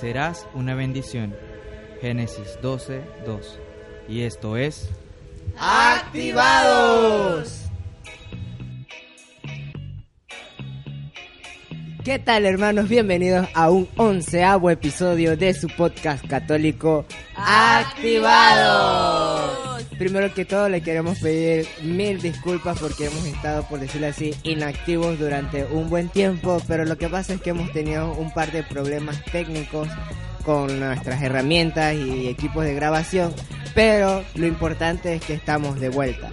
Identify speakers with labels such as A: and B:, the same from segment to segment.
A: Serás una bendición. Génesis 12, 2. Y esto es...
B: ¡Activados! ¿Qué tal hermanos? Bienvenidos a un onceavo episodio de su podcast católico Activados. Primero que todo le queremos pedir mil disculpas porque hemos estado, por decirlo así, inactivos durante un buen tiempo, pero lo que pasa es que hemos tenido un par de problemas técnicos con nuestras herramientas y equipos de grabación, pero lo importante es que estamos de vuelta.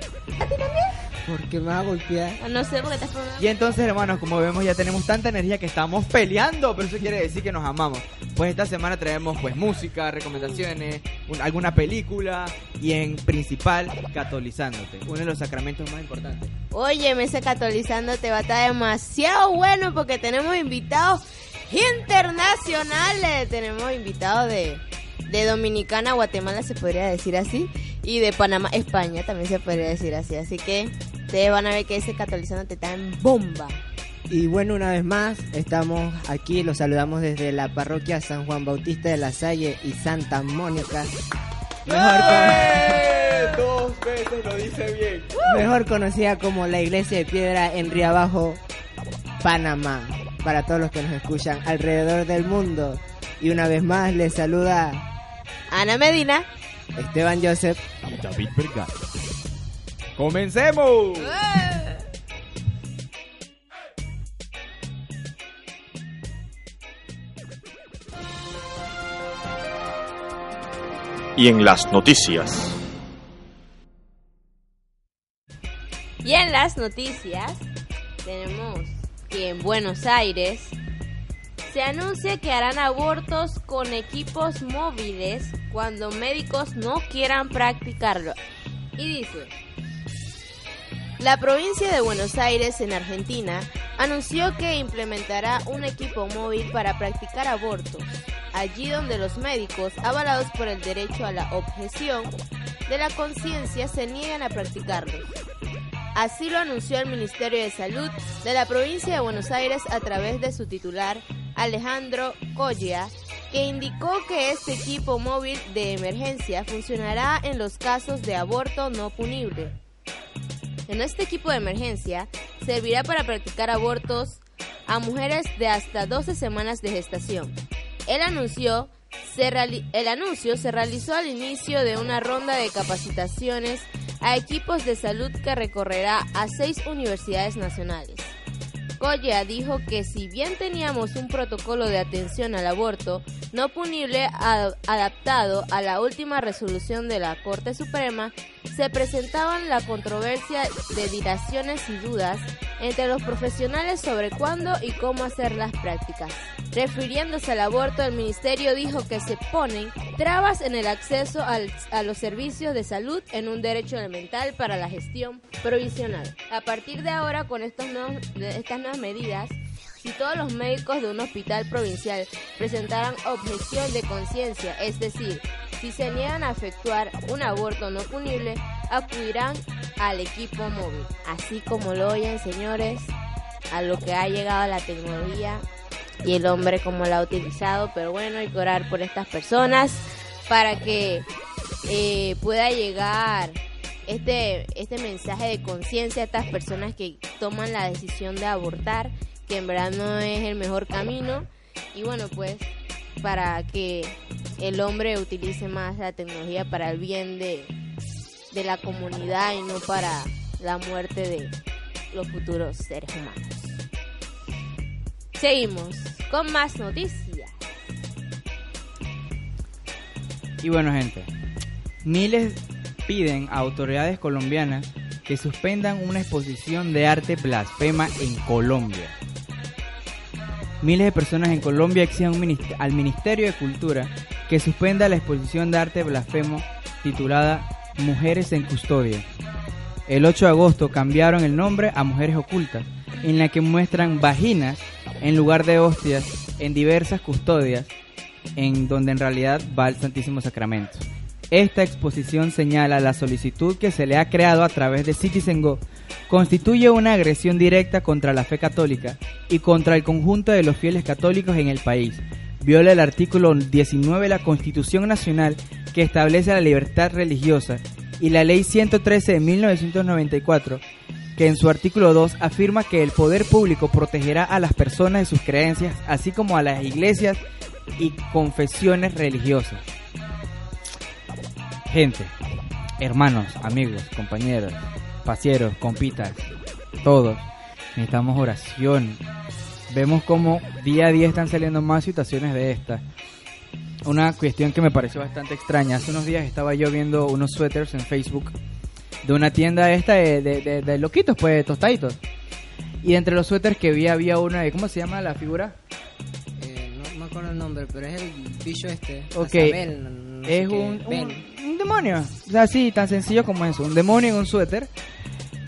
B: ¿A? Porque me va a golpear.
C: No sé por qué estás
A: Y entonces, hermanos, como vemos, ya tenemos tanta energía que estamos peleando, pero eso quiere decir que nos amamos. Pues esta semana traemos pues música, recomendaciones, un- alguna película y en principal, catolizándote, uno de los sacramentos más importantes.
C: Oye, ese catolizándote va a estar demasiado bueno porque tenemos invitados internacionales. Tenemos invitados de, de Dominicana, Guatemala, se podría decir así. Y de Panamá, España, también se podría decir así. Así que ustedes van a ver que ese catolizándote está en bomba.
B: Y bueno, una vez más, estamos aquí, los saludamos desde la parroquia San Juan Bautista de la Salle y Santa Mónica. Mejor,
A: ¡Eh! Dos veces lo dice bien.
B: con- mejor conocida como la Iglesia de Piedra en Río Abajo, Panamá. Para todos los que nos escuchan alrededor del mundo. Y una vez más, les saluda
C: Ana Medina.
B: Esteban Joseph.
A: David Vergara. ¡Comencemos!
D: y en las noticias.
C: Y en las noticias tenemos que en Buenos Aires se anuncia que harán abortos con equipos móviles cuando médicos no quieran practicarlo. Y dice, la provincia de Buenos Aires en Argentina anunció que implementará un equipo móvil para practicar abortos, allí donde los médicos, avalados por el derecho a la objeción de la conciencia, se niegan a practicarlo. Así lo anunció el Ministerio de Salud de la provincia de Buenos Aires a través de su titular, Alejandro Colla, que indicó que este equipo móvil de emergencia funcionará en los casos de aborto no punible. En este equipo de emergencia servirá para practicar abortos a mujeres de hasta 12 semanas de gestación. El anuncio se, realizó al inicio de una ronda de capacitaciones a equipos de salud que recorrerá a seis universidades nacionales. Colla dijo que si bien teníamos un protocolo de atención al aborto no punible adaptado a la última resolución de la Corte Suprema, se presentaban la controversia de dilaciones y dudas entre los profesionales sobre cuándo y cómo hacer las prácticas. Refiriéndose al aborto, el ministerio dijo que se ponen trabas en el acceso a los servicios de salud en un derecho elemental para la gestión provisional. A partir de ahora, con estas nuevas medidas, si todos los médicos de un hospital provincial presentaran objeción de conciencia, es decir, si se niegan a efectuar un aborto no punible, acudirán al equipo móvil. Así como lo oyen, señores, a lo que ha llegado la tecnología y el hombre como la ha utilizado, pero bueno, hay que orar por estas personas para que eh, pueda llegar este, este mensaje de conciencia a estas personas que toman la decisión de abortar, que en verdad no es el mejor camino, y bueno, pues para que el hombre utilice más la tecnología para el bien de, de la comunidad y no para la muerte de los futuros seres humanos. Seguimos con más noticias.
A: Y bueno, gente, miles piden a autoridades colombianas que suspendan una exposición de arte blasfema en Colombia. Miles de personas en Colombia exigen al Ministerio de Cultura que suspenda la exposición de arte blasfemo titulada Mujeres en Custodia. El 8 de agosto cambiaron el nombre a Mujeres Ocultas, en la que muestran vaginas en lugar de hostias en diversas custodias, en donde en realidad va el Santísimo Sacramento. Esta exposición señala la solicitud que se le ha creado a través de Citizen Go constituye una agresión directa contra la fe católica y contra el conjunto de los fieles católicos en el país. Viola el artículo 19 de la Constitución Nacional que establece la libertad religiosa y la Ley 113 de 1994 que en su artículo 2 afirma que el poder público protegerá a las personas de sus creencias, así como a las iglesias y confesiones religiosas. Gente, hermanos, amigos, compañeros, pasieros, compitas, todos, necesitamos oración. Vemos como día a día están saliendo más situaciones de estas. Una cuestión que me pareció bastante extraña. Hace unos días estaba yo viendo unos suéteres en Facebook de una tienda esta de, de, de- de loquitos, pues, tostaditos. Y entre los suéteres que vi había una de, ¿cómo se llama la figura?
B: Eh, no me acuerdo el nombre, pero es el bicho este.
A: Ok.
B: Azabel, no-
A: es un, un, un demonio. O sea, así, tan sencillo como eso. Un demonio en un suéter.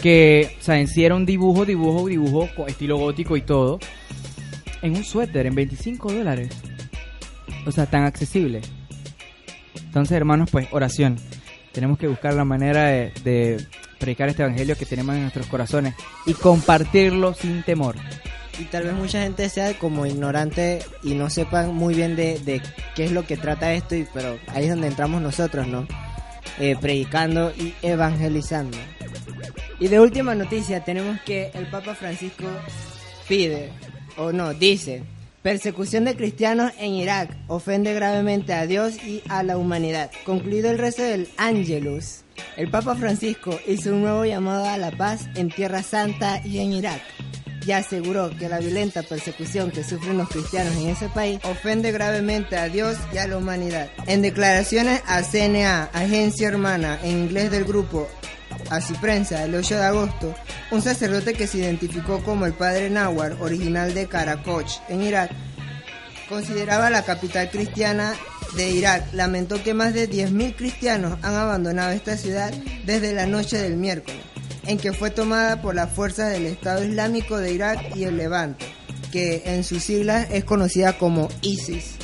A: Que, o sea, en sí un dibujo, dibujo, dibujo, estilo gótico y todo. En un suéter, en 25 dólares. O sea, tan accesible. Entonces, hermanos, pues, oración. Tenemos que buscar la manera de, de predicar este evangelio que tenemos en nuestros corazones y compartirlo sin temor.
B: Y tal vez mucha gente sea como ignorante y no sepan muy bien de, de qué es lo que trata esto, y, pero ahí es donde entramos nosotros, ¿no? Eh, predicando y evangelizando. Y de última noticia tenemos que el Papa Francisco pide, o no, dice, persecución de cristianos en Irak ofende gravemente a Dios y a la humanidad. Concluido el rezo del Angelus, el Papa Francisco hizo un nuevo llamado a la paz en Tierra Santa y en Irak y aseguró que la violenta persecución que sufren los cristianos en ese país ofende gravemente a Dios y a la humanidad. En declaraciones a CNA, agencia hermana en inglés del grupo Así Prensa, el 8 de agosto, un sacerdote que se identificó como el padre Nawar, original de Karakoch, en Irak, consideraba la capital cristiana de Irak, lamentó que más de 10.000 cristianos han abandonado esta ciudad desde la noche del miércoles, en que fue tomada por las fuerzas del Estado Islámico de Irak y el Levante, que en sus siglas es conocida como ISIS.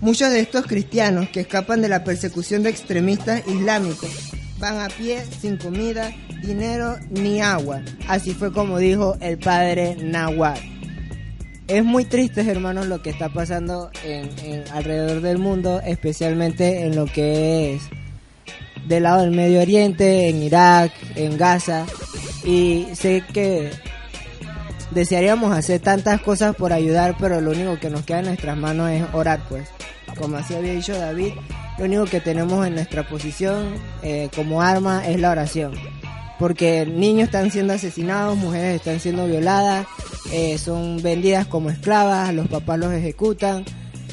B: Muchos de estos cristianos que escapan de la persecución de extremistas islámicos van a pie sin comida, dinero ni agua. Así fue como dijo el padre Nawar. Es muy triste, hermanos, lo que está pasando en alrededor del mundo, especialmente en lo que es del lado del Medio Oriente, en Irak, en Gaza. Y sé que desearíamos hacer tantas cosas por ayudar, pero lo único que nos queda en nuestras manos es orar, pues. Como así había dicho David, lo único que tenemos en nuestra posición eh, como arma es la oración. Porque niños están siendo asesinados, mujeres están siendo violadas, eh, son vendidas como esclavas, los papás los ejecutan.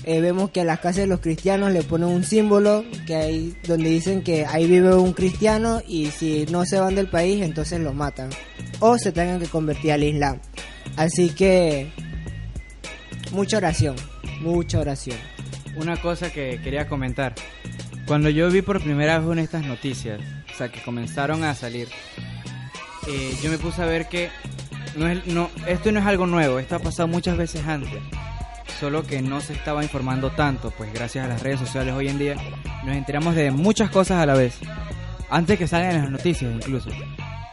B: Eh, vemos que a las casas de los cristianos le ponen un símbolo que hay, donde dicen que ahí vive un cristiano y si no se van del país entonces los matan o se tengan que convertir al Islam. Así que mucha oración, mucha oración.
A: Una cosa que quería comentar. Cuando yo vi por primera vez estas noticias, o sea, que comenzaron a salir, eh, yo me puse a ver que no es, no, esto no es algo nuevo, esto ha pasado muchas veces antes, solo que no se estaba informando tanto, pues gracias a las redes sociales hoy en día nos enteramos de muchas cosas a la vez, antes que salgan las noticias incluso.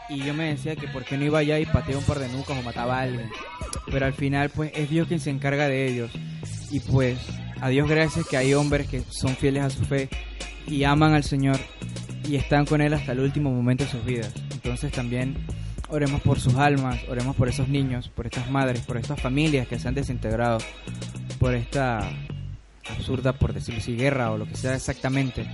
A: Y yo me decía que por qué no iba allá y pateaba un par de nucas o mataba a alguien. Pero al final, pues es Dios quien se encarga de ellos. Y pues a Dios gracias que hay hombres que son fieles a su fe y aman al Señor y están con Él hasta el último momento de sus vidas. Entonces también oremos por sus almas, oremos por esos niños, por estas madres, por estas familias que se han desintegrado, por esta absurda, por decirlo así, guerra o lo que sea exactamente.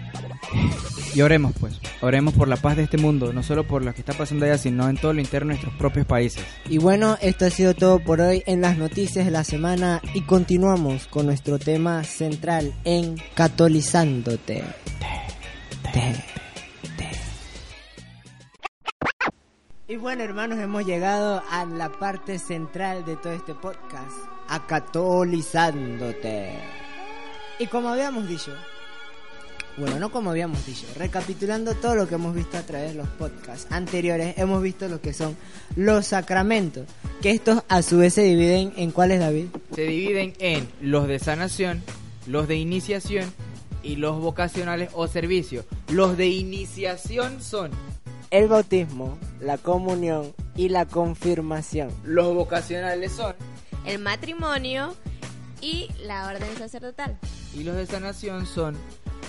A: Y oremos pues, oremos por la paz de este mundo, no solo por lo que está pasando allá, sino en todo lo interno de nuestros propios países.
B: Y bueno, esto ha sido todo por hoy en las noticias de la semana y continuamos con nuestro tema central en Catolizándote. Te, te. Y bueno, hermanos, hemos llegado a la parte central de todo este podcast, acatolizándote. Y como habíamos dicho, bueno, no como habíamos dicho, recapitulando todo lo que hemos visto a través de los podcasts anteriores, hemos visto lo que son los sacramentos, que estos a su vez se dividen en cuáles, David?
A: Se dividen en los de sanación, los de iniciación y los vocacionales o servicio. Los de iniciación son
B: El bautismo, la comunión y la confirmación.
A: los vocacionales son
C: El matrimonio y la orden sacerdotal.
A: y los de sanación son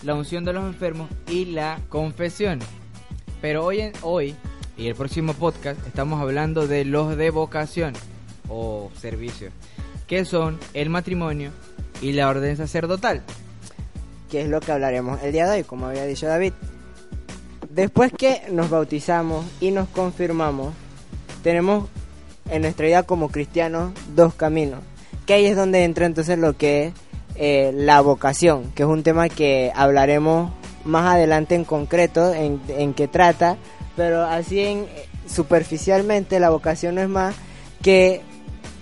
A: la unción de los enfermos y la confesión. Pero hoy, en, hoy y el próximo podcast estamos hablando de los de vocación o servicio, que son el matrimonio y la orden sacerdotal.
B: que es lo que hablaremos el día de hoy, como había dicho David. Después que nos bautizamos y nos confirmamos, tenemos en nuestra vida como cristianos dos caminos. Que ahí es donde entra entonces lo que es eh, la vocación, que es un tema que hablaremos más adelante en concreto, en, en qué trata, pero así en superficialmente la vocación no es más que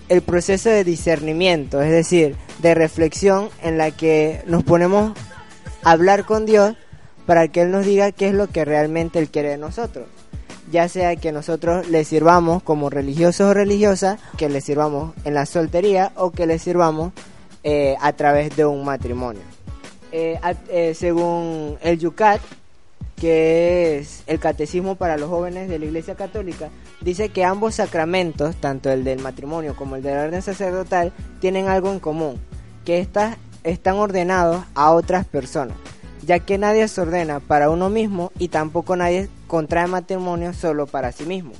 B: el proceso de discernimiento, es decir, de reflexión en la que nos ponemos a hablar con Dios para que Él nos diga qué es lo que realmente Él quiere de nosotros. Ya sea que nosotros le sirvamos como religiosos o religiosas, que le sirvamos en la soltería o que le sirvamos eh, a través de un matrimonio. Eh, eh, según el Yucat, que es el catecismo para los jóvenes de la Iglesia Católica, dice que ambos sacramentos, tanto el del matrimonio como el de la orden sacerdotal, tienen algo en común, que estas están ordenados a otras personas, ya que nadie se ordena para uno mismo y tampoco nadie contrae matrimonio solo para sí mismo.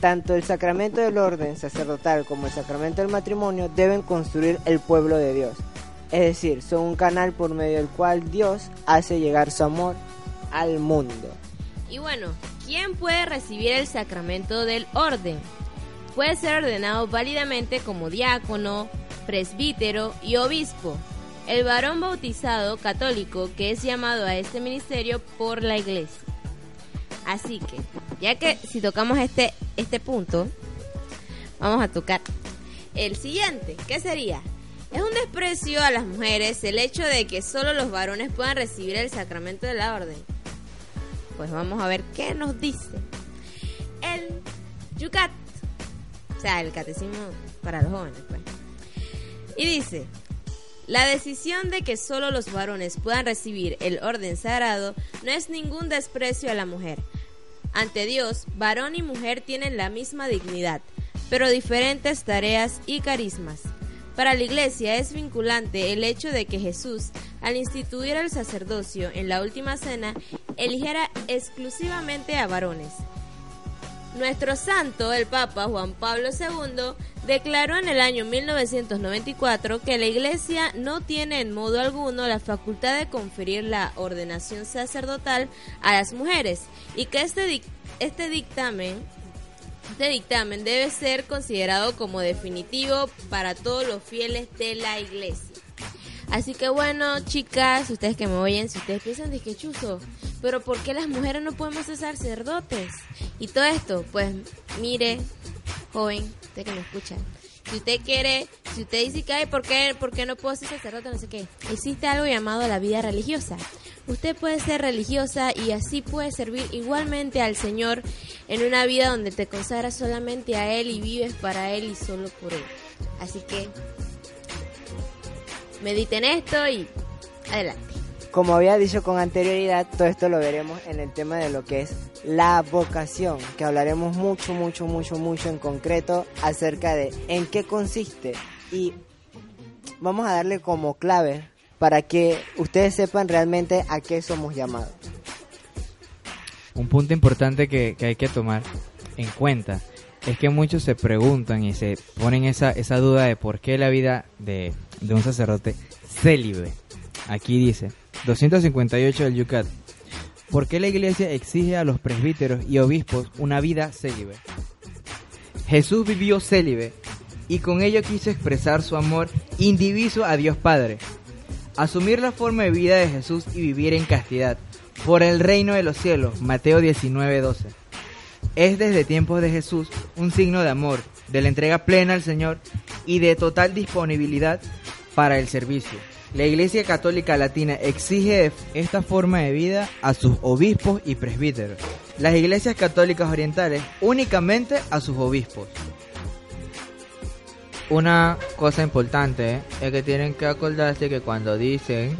B: Tanto el sacramento del orden sacerdotal como el sacramento del matrimonio deben construir el pueblo de Dios. Es decir, son un canal por medio del cual Dios hace llegar su amor al mundo.
C: Y bueno, ¿quién puede recibir el sacramento del orden? Puede ser ordenado válidamente como diácono, presbítero y obispo. El varón bautizado católico que es llamado a este ministerio por la iglesia. Así que, ya que si tocamos este, este punto, vamos a tocar el siguiente, ¿qué sería? Es un desprecio a las mujeres el hecho de que solo los varones puedan recibir el sacramento de la orden. Pues vamos a ver qué nos dice el Yucat, o sea, el catecismo para los jóvenes, pues. Y dice, la decisión de que solo los varones puedan recibir el orden sagrado no es ningún desprecio a la mujer. Ante Dios, varón y mujer tienen la misma dignidad, pero diferentes tareas y carismas. Para la Iglesia es vinculante el hecho de que Jesús, al instituir el sacerdocio en la última cena, eligiera exclusivamente a varones. Nuestro santo, el Papa Juan Pablo II, declaró en el año 1994 que la Iglesia no tiene en modo alguno la facultad de conferir la ordenación sacerdotal a las mujeres y que este, este dictamen este dictamen debe ser considerado como definitivo para todos los fieles de la iglesia. Así que bueno, chicas, ustedes que me oyen, si ustedes piensan de chuzo, pero ¿por qué las mujeres no podemos ser sacerdotes? Y todo esto, pues mire, joven, usted que me escucha, si usted quiere, si usted dice que, ay, ¿por qué, ¿por qué no puedo ser sacerdote? No sé qué. Existe algo llamado la vida religiosa. Usted puede ser religiosa y así puede servir igualmente al Señor en una vida donde te consagras solamente a Él y vives para Él y solo por Él. Así que mediten esto y adelante.
B: Como había dicho con anterioridad, todo esto lo veremos en el tema de lo que es la vocación, que hablaremos mucho, mucho, mucho, mucho en concreto acerca de en qué consiste y vamos a darle como clave para que ustedes sepan realmente a qué somos llamados.
A: Un punto importante que, que hay que tomar en cuenta es que muchos se preguntan y se ponen esa, esa duda de por qué la vida de, de un sacerdote célibe. Aquí dice, 258 del Yucat. ¿Por qué la iglesia exige a los presbíteros y obispos una vida célibe? Jesús vivió célibe y con ello quiso expresar su amor indiviso a Dios Padre. Asumir la forma de vida de Jesús y vivir en castidad por el reino de los cielos. Mateo 19:12. Es desde tiempos de Jesús un signo de amor, de la entrega plena al Señor y de total disponibilidad para el servicio. La Iglesia Católica Latina exige esta forma de vida a sus obispos y presbíteros. Las iglesias católicas orientales únicamente a sus obispos. Una cosa importante ¿eh? es que tienen que acordarse que cuando dicen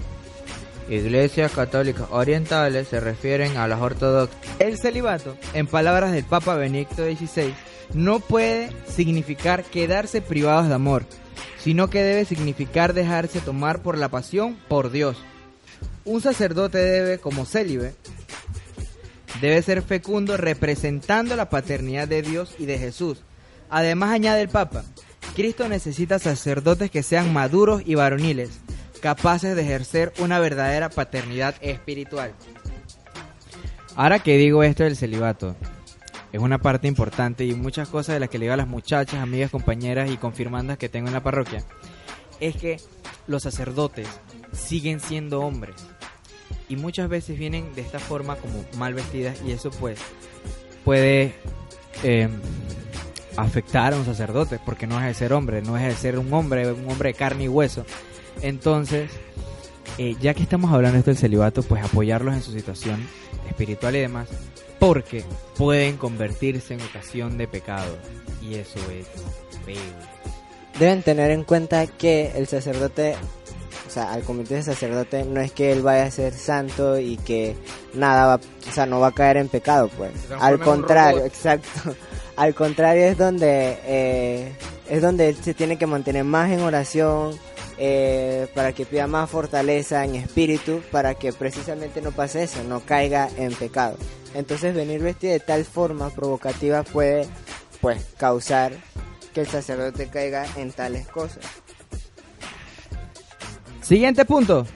A: iglesias católicas orientales se refieren a las ortodoxas. El celibato, en palabras del Papa Benedicto XVI, no puede significar quedarse privados de amor, sino que debe significar dejarse tomar por la pasión por Dios. Un sacerdote debe, como célibe, debe ser fecundo representando la paternidad de Dios y de Jesús. Además añade el Papa, Cristo necesita sacerdotes que sean maduros y varoniles, capaces de ejercer una verdadera paternidad espiritual. Ahora que digo esto del celibato, es una parte importante y muchas cosas de las que le digo a las muchachas, amigas, compañeras y confirmandas que tengo en la parroquia, es que los sacerdotes siguen siendo hombres y muchas veces vienen de esta forma como mal vestidas y eso pues puede eh, afectar a un sacerdote porque no es de ser hombre, no es de ser un hombre, un hombre de carne y hueso. Entonces, eh, ya que estamos hablando de esto del celibato, pues apoyarlos en su situación espiritual y demás, porque pueden convertirse en ocasión de pecado y eso es feo.
B: Deben tener en cuenta que el sacerdote, o sea, al convertirse de sacerdote, no es que él vaya a ser santo y que nada va, o sea, no va a caer en pecado, pues. Al
A: en
B: contrario, exacto. Al contrario es donde eh, es donde él se tiene que mantener más en oración eh, para que pida más fortaleza en espíritu para que precisamente no pase eso, no caiga en pecado. Entonces venir vestido de tal forma provocativa puede pues causar que el sacerdote caiga en tales cosas.
A: Siguiente punto.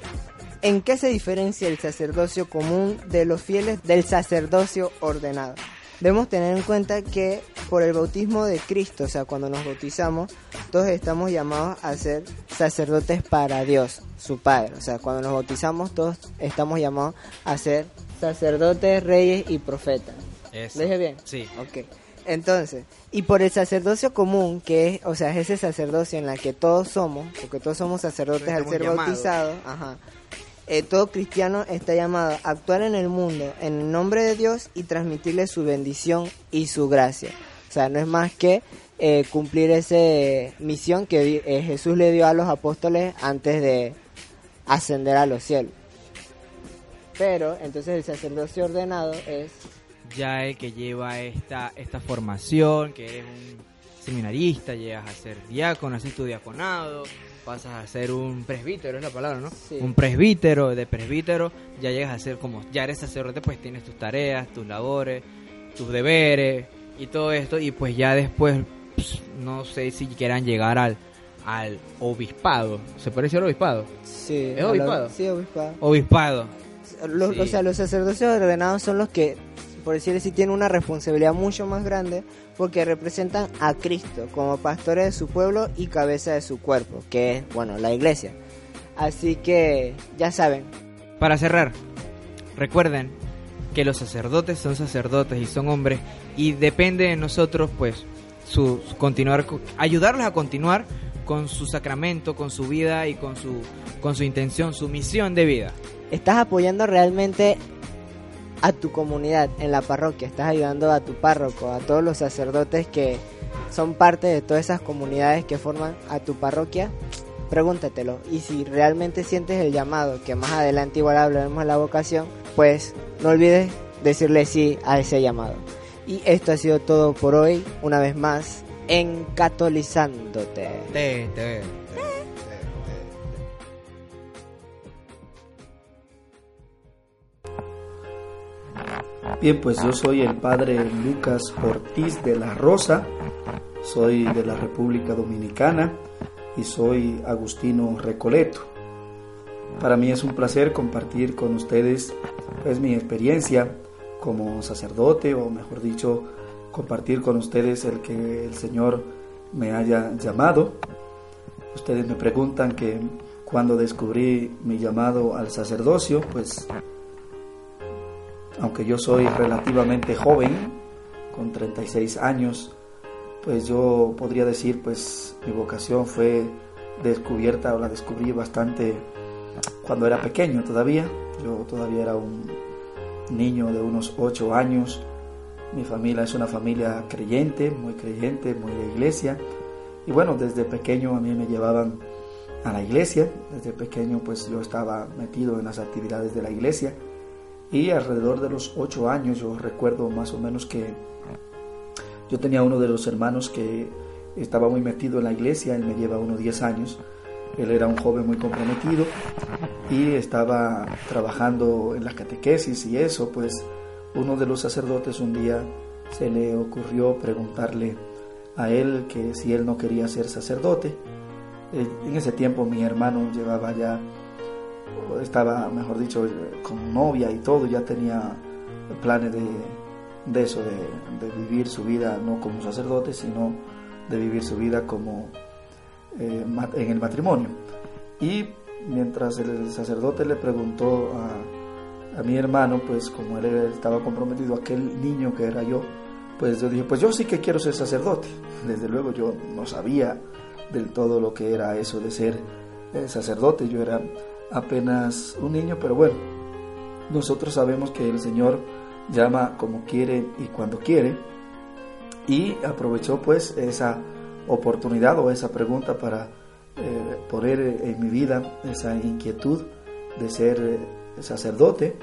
B: ¿En qué se diferencia el sacerdocio común de los fieles del sacerdocio ordenado? Debemos tener en cuenta que por el bautismo de Cristo, o sea, cuando nos bautizamos, todos estamos llamados a ser sacerdotes para Dios, su Padre. O sea, cuando nos bautizamos, todos estamos llamados a ser sacerdotes, reyes y profetas. ¿Lo dije bien?
A: Sí.
B: Ok. Entonces, y por el sacerdocio común, que es, o sea, es ese sacerdocio en la que todos somos, porque todos somos sacerdotes al ser
A: llamados.
B: bautizados, ajá. Eh, todo cristiano está llamado a actuar en el mundo en el nombre de Dios y transmitirle su bendición y su gracia. O sea, no es más que eh, cumplir esa misión que eh, Jesús le dio a los apóstoles antes de ascender a los cielos. Pero entonces el sacerdocio ordenado es
A: Ya el que lleva esta, esta formación, que eres un seminarista, llegas a ser diácono, haces tu diaconado, pasas a ser un presbítero, es la palabra, ¿no?
B: Sí.
A: Un presbítero, de presbítero, ya llegas a ser como, ya eres sacerdote, pues tienes tus tareas, tus labores, tus deberes y todo esto, y pues ya después, no sé si quieran llegar al, al obispado, ¿se parece al obispado?
B: Sí,
A: ¿Es obispado?
B: Sí, obispado.
A: Obispado.
B: Los-
A: Sí.
B: O sea, los sacerdotes ordenados son los que, por decirlo así, tienen una responsabilidad mucho más grande porque representan a Cristo como pastores de su pueblo y cabeza de su cuerpo, que es, bueno, la iglesia. Así que, ya saben,
A: Para cerrar, recuerden que los sacerdotes son sacerdotes y son hombres y depende de nosotros pues su, continuar co- ayudarlos a continuar con su sacramento, con su vida y con su con su intención, su misión de vida.
B: estás apoyando realmente a tu comunidad en la parroquia, estás ayudando a tu párroco, a todos los sacerdotes que son parte de todas esas comunidades que forman a tu parroquia, pregúntatelo. Y si realmente sientes el llamado, que más adelante igual hablaremos de la vocación, pues no olvides decirle sí a ese llamado. Y esto ha sido todo por hoy, una vez más, en Catolizándote.
A: Te- te-
E: Bien, pues yo soy el padre Lucas Ortiz de la Rosa, soy de la República Dominicana y soy Agustino Recoleto. Para mí es un placer compartir con ustedes pues mi experiencia como sacerdote o mejor dicho compartir con ustedes el que el Señor me haya llamado. Ustedes me preguntan que cuando descubrí mi llamado al sacerdocio, pues aunque yo soy relativamente joven, con 36 años, pues yo podría decir, pues mi vocación fue descubierta o la descubrí bastante cuando era pequeño todavía. Yo todavía era un niño de unos 8 años. Mi familia es una familia creyente, muy creyente, muy de iglesia. Y bueno, desde pequeño a mí me llevaban a la iglesia. Desde pequeño pues yo estaba metido en las actividades de la iglesia. Y alrededor de los 8 años yo recuerdo más o menos que yo tenía uno de los hermanos que estaba muy metido en la iglesia, él me lleva unos 10 años. Él era un joven muy comprometido y estaba trabajando en la catequesis y eso, pues uno de los sacerdotes un día se le ocurrió preguntarle a él que si él no quería ser sacerdote. Eh, en ese tiempo mi hermano llevaba ya, estaba, mejor dicho, con novia y todo, ya tenía planes de, de eso, de, vivir su vida no como sacerdote, sino de vivir su vida como eh, en el matrimonio. Y mientras el sacerdote le preguntó a, a, mi hermano, pues como él estaba comprometido, aquel niño que era yo, pues yo dije, pues yo sí que quiero ser sacerdote. Desde luego yo no sabía del todo lo que era eso de ser eh, sacerdote, yo era apenas un niño, pero bueno, nosotros sabemos que el Señor llama como quiere y cuando quiere, y aprovechó pues esa oportunidad o esa pregunta para eh, poner en mi vida esa inquietud de ser eh, sacerdote.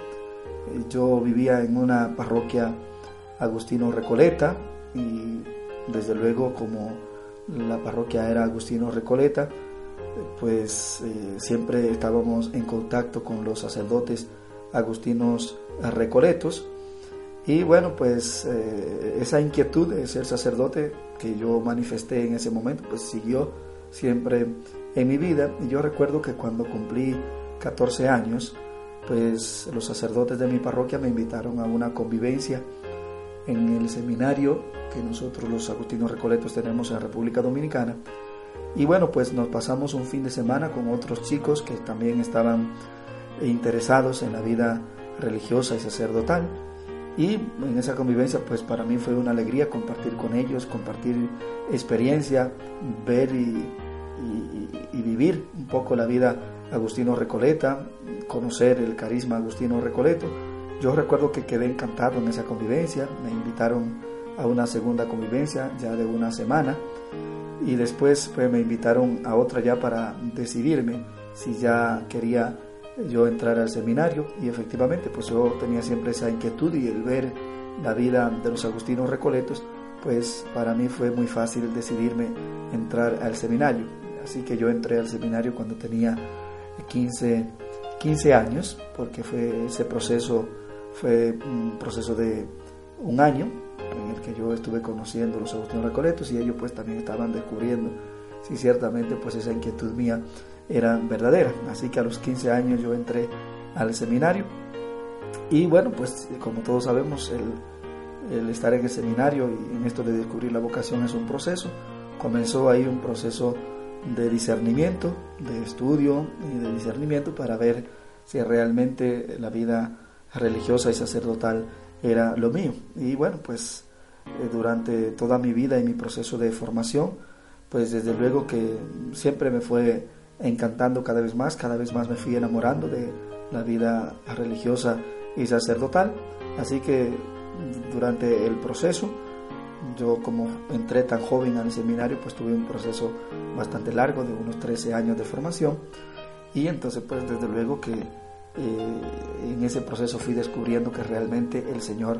E: Yo vivía en una parroquia Agustino Recoleta y desde luego como la parroquia era Agustino Recoleta, pues eh, siempre estábamos en contacto con los sacerdotes agustinos recoletos y bueno, pues eh, esa inquietud de ser sacerdote que yo manifesté en ese momento, pues siguió siempre en mi vida. Y yo recuerdo que cuando cumplí 14 años, pues los sacerdotes de mi parroquia me invitaron a una convivencia en el seminario que nosotros los agustinos recoletos tenemos en la República Dominicana. Y bueno, pues nos pasamos un fin de semana con otros chicos que también estaban interesados en la vida religiosa y sacerdotal. Y en esa convivencia, pues para mí fue una alegría compartir con ellos, compartir experiencia, ver y, vivir un poco la vida Agustino Recoleta, conocer el carisma Agustino Recoleto. Yo recuerdo que quedé encantado en esa convivencia, me invitaron a una segunda convivencia ya de una semana y después pues, me invitaron a otra ya para decidirme si ya quería yo entrar al seminario y efectivamente pues yo tenía siempre esa inquietud y el ver la vida de los agustinos recoletos pues para mí fue muy fácil decidirme entrar al seminario así que yo entré al seminario cuando tenía 15, 15 años porque fue ese proceso fue un proceso de un año en el que yo estuve conociendo los agustinos recoletos y ellos pues también estaban descubriendo si ciertamente pues esa inquietud mía era verdadera. Así que a los 15 años yo entré al seminario y bueno, pues como todos sabemos, el, estar en el seminario y en esto de descubrir la vocación es un proceso. Comenzó ahí un proceso de discernimiento, de estudio y de discernimiento para ver si realmente la vida religiosa y sacerdotal era lo mío. Y bueno, pues eh, durante toda mi vida y mi proceso de formación, pues desde luego que siempre me fue encantando cada vez más, cada vez más me fui enamorando de la vida religiosa y sacerdotal. Así que durante el proceso, yo como entré tan joven al seminario, pues tuve un proceso bastante largo de unos 13 años de formación y entonces pues desde luego que eh, en ese proceso fui descubriendo que realmente el Señor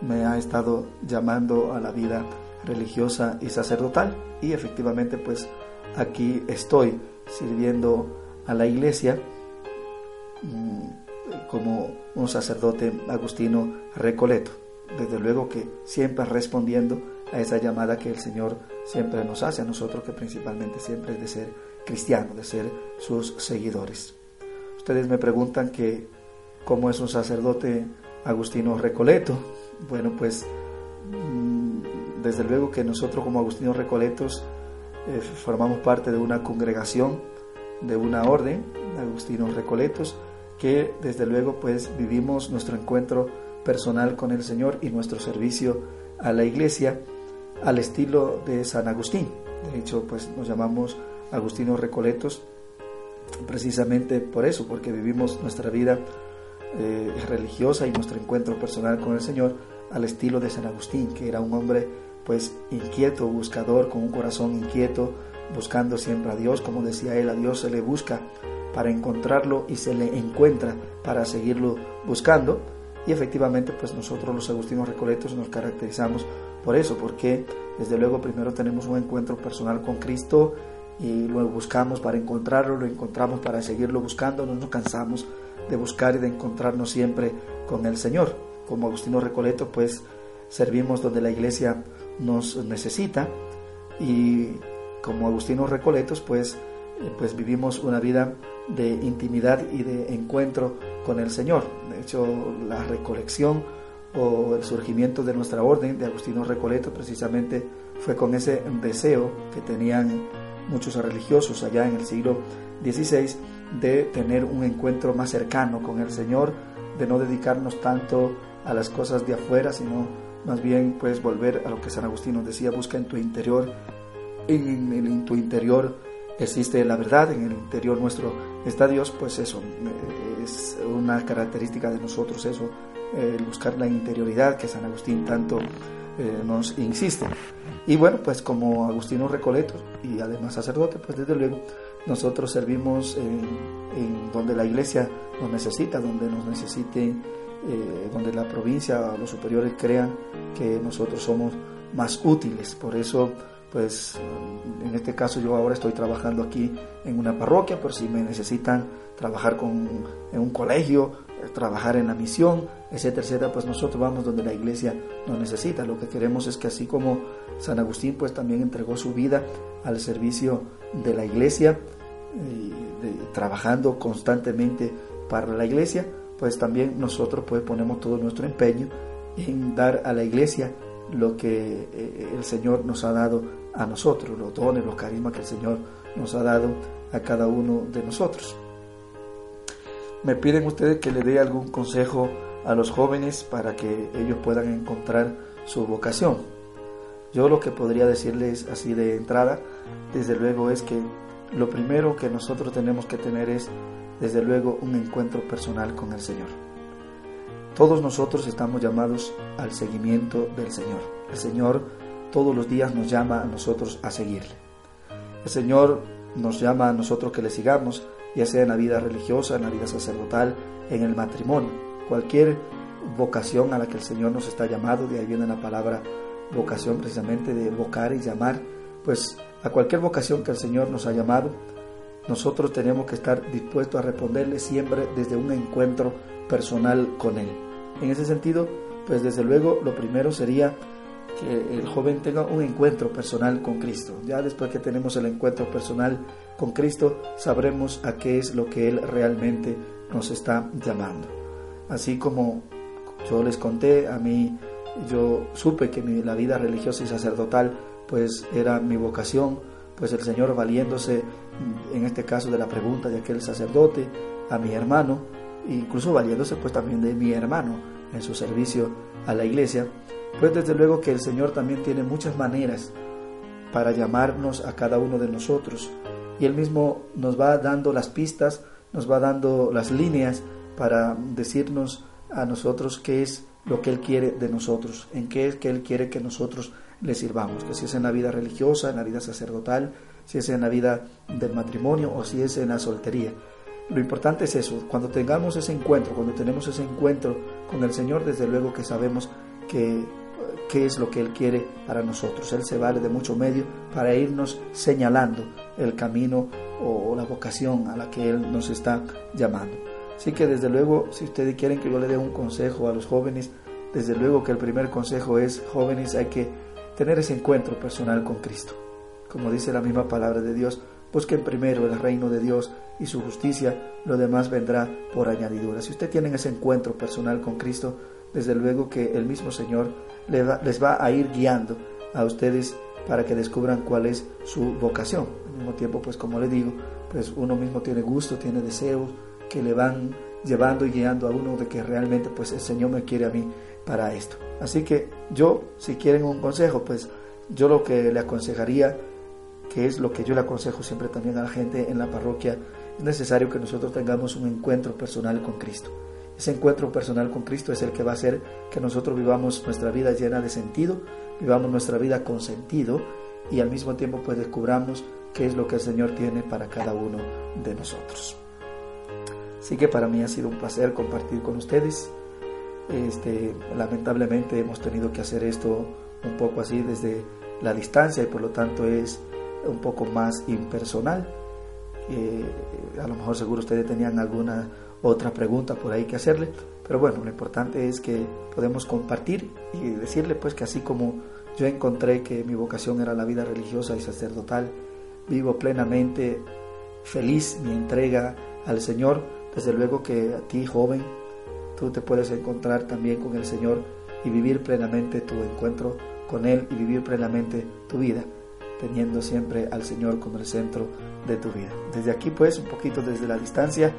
E: me ha estado llamando a la vida religiosa y sacerdotal y efectivamente pues aquí estoy sirviendo a la iglesia mm, como un sacerdote agustino recoleto. Desde luego que siempre respondiendo a esa llamada que el Señor siempre nos hace a nosotros, que principalmente siempre es de ser cristiano, de ser sus seguidores. Ustedes me preguntan que cómo es un sacerdote agustino recoleto. Bueno, pues mm, desde luego que nosotros como agustinos recoletos eh, formamos parte de una congregación, de una orden, de Agustinos Recoletos, que desde luego pues vivimos nuestro encuentro personal con el Señor y nuestro servicio a la iglesia al estilo de San Agustín. De hecho, pues nos llamamos Agustinos Recoletos precisamente por eso, porque vivimos nuestra vida eh, religiosa y nuestro encuentro personal con el Señor al estilo de San Agustín, que era un hombre pues inquieto, buscador, con un corazón inquieto, buscando siempre a Dios, como decía él, a Dios se le busca para encontrarlo y se le encuentra para seguirlo buscando. Y efectivamente, pues nosotros los agustinos recoletos nos caracterizamos por eso, porque desde luego primero tenemos un encuentro personal con Cristo y lo buscamos para encontrarlo, lo encontramos para seguirlo buscando, no nos cansamos de buscar y de encontrarnos siempre con el Señor. Como Agustino Recoleto, pues servimos donde la iglesia nos necesita y como Agustinos Recoletos, pues, eh, pues vivimos una vida de intimidad y de encuentro con el Señor. De hecho, la recolección o el surgimiento de nuestra orden de Agustino Recoleto precisamente fue con ese deseo que tenían muchos religiosos allá en el siglo XVI de tener un encuentro más cercano con el Señor, de no dedicarnos tanto a las cosas de afuera, sino más bien pues volver a lo que San Agustín nos decía, busca en tu interior, en, en tu interior existe la verdad, en el interior nuestro está Dios, pues eso eh, una característica de nosotros, eso, el buscar la interioridad que San Agustín tanto eh, nos insiste. Y bueno, pues como Agustino Recoleto y además sacerdote, pues desde luego nosotros servimos en, donde la iglesia nos necesita, donde nos necesite, eh, donde la provincia, los superiores crean que nosotros somos más útiles. Por eso, pues en este caso yo ahora estoy trabajando aquí en una parroquia, por si me necesitan trabajar con, en un colegio, trabajar en la misión, etcétera, etcétera, pues nosotros vamos donde la iglesia nos necesita. Lo que queremos es que así como San Agustín pues también entregó su vida al servicio de la iglesia, trabajando constantemente para la iglesia, pues también nosotros pues ponemos todo nuestro empeño en dar a la iglesia lo que eh, el Señor nos ha dado a nosotros, los dones, los carismas que el Señor nos ha dado a cada uno de nosotros. Me piden ustedes que le dé algún consejo a los jóvenes para que ellos puedan encontrar su vocación. Yo lo que podría decirles así de entrada, desde luego, es que lo primero que nosotros tenemos que tener es, desde luego, un encuentro personal con el Señor. Todos nosotros estamos llamados al seguimiento del Señor. El Señor todos los días nos llama a nosotros a seguirle. El Señor nos llama a nosotros que le sigamos, ya sea en la vida religiosa, en la vida sacerdotal, en el matrimonio. Cualquier vocación a la que el Señor nos está llamado, de ahí viene la palabra vocación precisamente de vocar y llamar, pues a cualquier vocación que el Señor nos ha llamado, nosotros tenemos que estar dispuestos a responderle siempre desde un encuentro personal con Él. En ese sentido, pues desde luego lo primero sería que el joven tenga un encuentro personal con Cristo. Ya después que tenemos el encuentro personal con Cristo, sabremos a qué es lo que Él realmente nos está llamando. Así como yo les conté, a mí yo supe que mi, la vida religiosa y sacerdotal pues era mi vocación, pues el Señor valiéndose en este caso de la pregunta de aquel sacerdote a mi hermano, incluso valiéndose pues también de mi hermano en su servicio a la iglesia, pues desde luego que el Señor también tiene muchas maneras para llamarnos a cada uno de nosotros y Él mismo nos va dando las pistas, nos va dando las líneas para decirnos a nosotros qué es lo que Él quiere de nosotros, en qué es que Él quiere que nosotros le sirvamos, que si es en la vida religiosa, en la vida sacerdotal, si es en la vida del matrimonio o si es en la soltería. Lo importante es eso, cuando tengamos ese encuentro, cuando tenemos ese encuentro con el Señor, desde luego que sabemos que qué es lo que Él quiere para nosotros. Él se vale de mucho medio para irnos señalando el camino o, la vocación a la que Él nos está llamando. Así que desde luego, si ustedes quieren que yo le dé un consejo a los jóvenes, desde luego que el primer consejo es, jóvenes, hay que tener ese encuentro personal con Cristo. Como dice la misma palabra de Dios, busquen primero el reino de Dios y su justicia, lo demás vendrá por añadidura. Si ustedes tienen ese encuentro personal con Cristo, desde luego que el mismo Señor les va a ir guiando a ustedes para que descubran cuál es su vocación. Al mismo tiempo, pues como le digo, pues uno mismo tiene gusto, tiene deseos que le van llevando y guiando a uno de que realmente pues el Señor me quiere a mí para esto. Así que yo, si quieren un consejo, pues yo lo que le aconsejaría, que es lo que yo le aconsejo siempre también a la gente en la parroquia, es necesario que nosotros tengamos un encuentro personal con Cristo. Ese encuentro personal con Cristo es el que va a hacer que nosotros vivamos nuestra vida llena de sentido, vivamos nuestra vida con sentido y al mismo tiempo pues descubramos qué es lo que el Señor tiene para cada uno de nosotros. Así que para mí ha sido un placer compartir con ustedes. Este, lamentablemente hemos tenido que hacer esto un poco así desde la distancia y por lo tanto es un poco más impersonal. Eh, a lo mejor seguro ustedes tenían alguna otra pregunta por ahí que hacerle, pero bueno, lo importante es que podemos compartir y decirle pues que así como yo encontré que mi vocación era la vida religiosa y sacerdotal, vivo plenamente feliz mi entrega al Señor, desde luego que a ti joven, tú te puedes encontrar también con el Señor y vivir plenamente tu encuentro con Él y vivir plenamente tu vida, teniendo siempre al Señor como el centro de tu vida. Desde aquí pues, un poquito desde la distancia,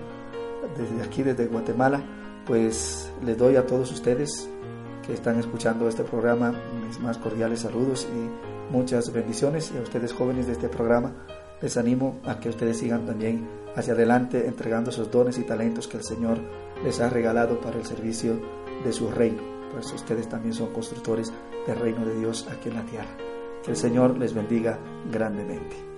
E: desde aquí, desde Guatemala, pues les doy a todos ustedes que están escuchando este programa mis más cordiales saludos y muchas bendiciones. Y a ustedes jóvenes de este programa les animo a que ustedes sigan también hacia adelante entregando esos dones y talentos que el Señor les ha regalado para el servicio de su reino. Pues ustedes también son constructores del reino de Dios aquí en la tierra. Que el Señor les bendiga grandemente.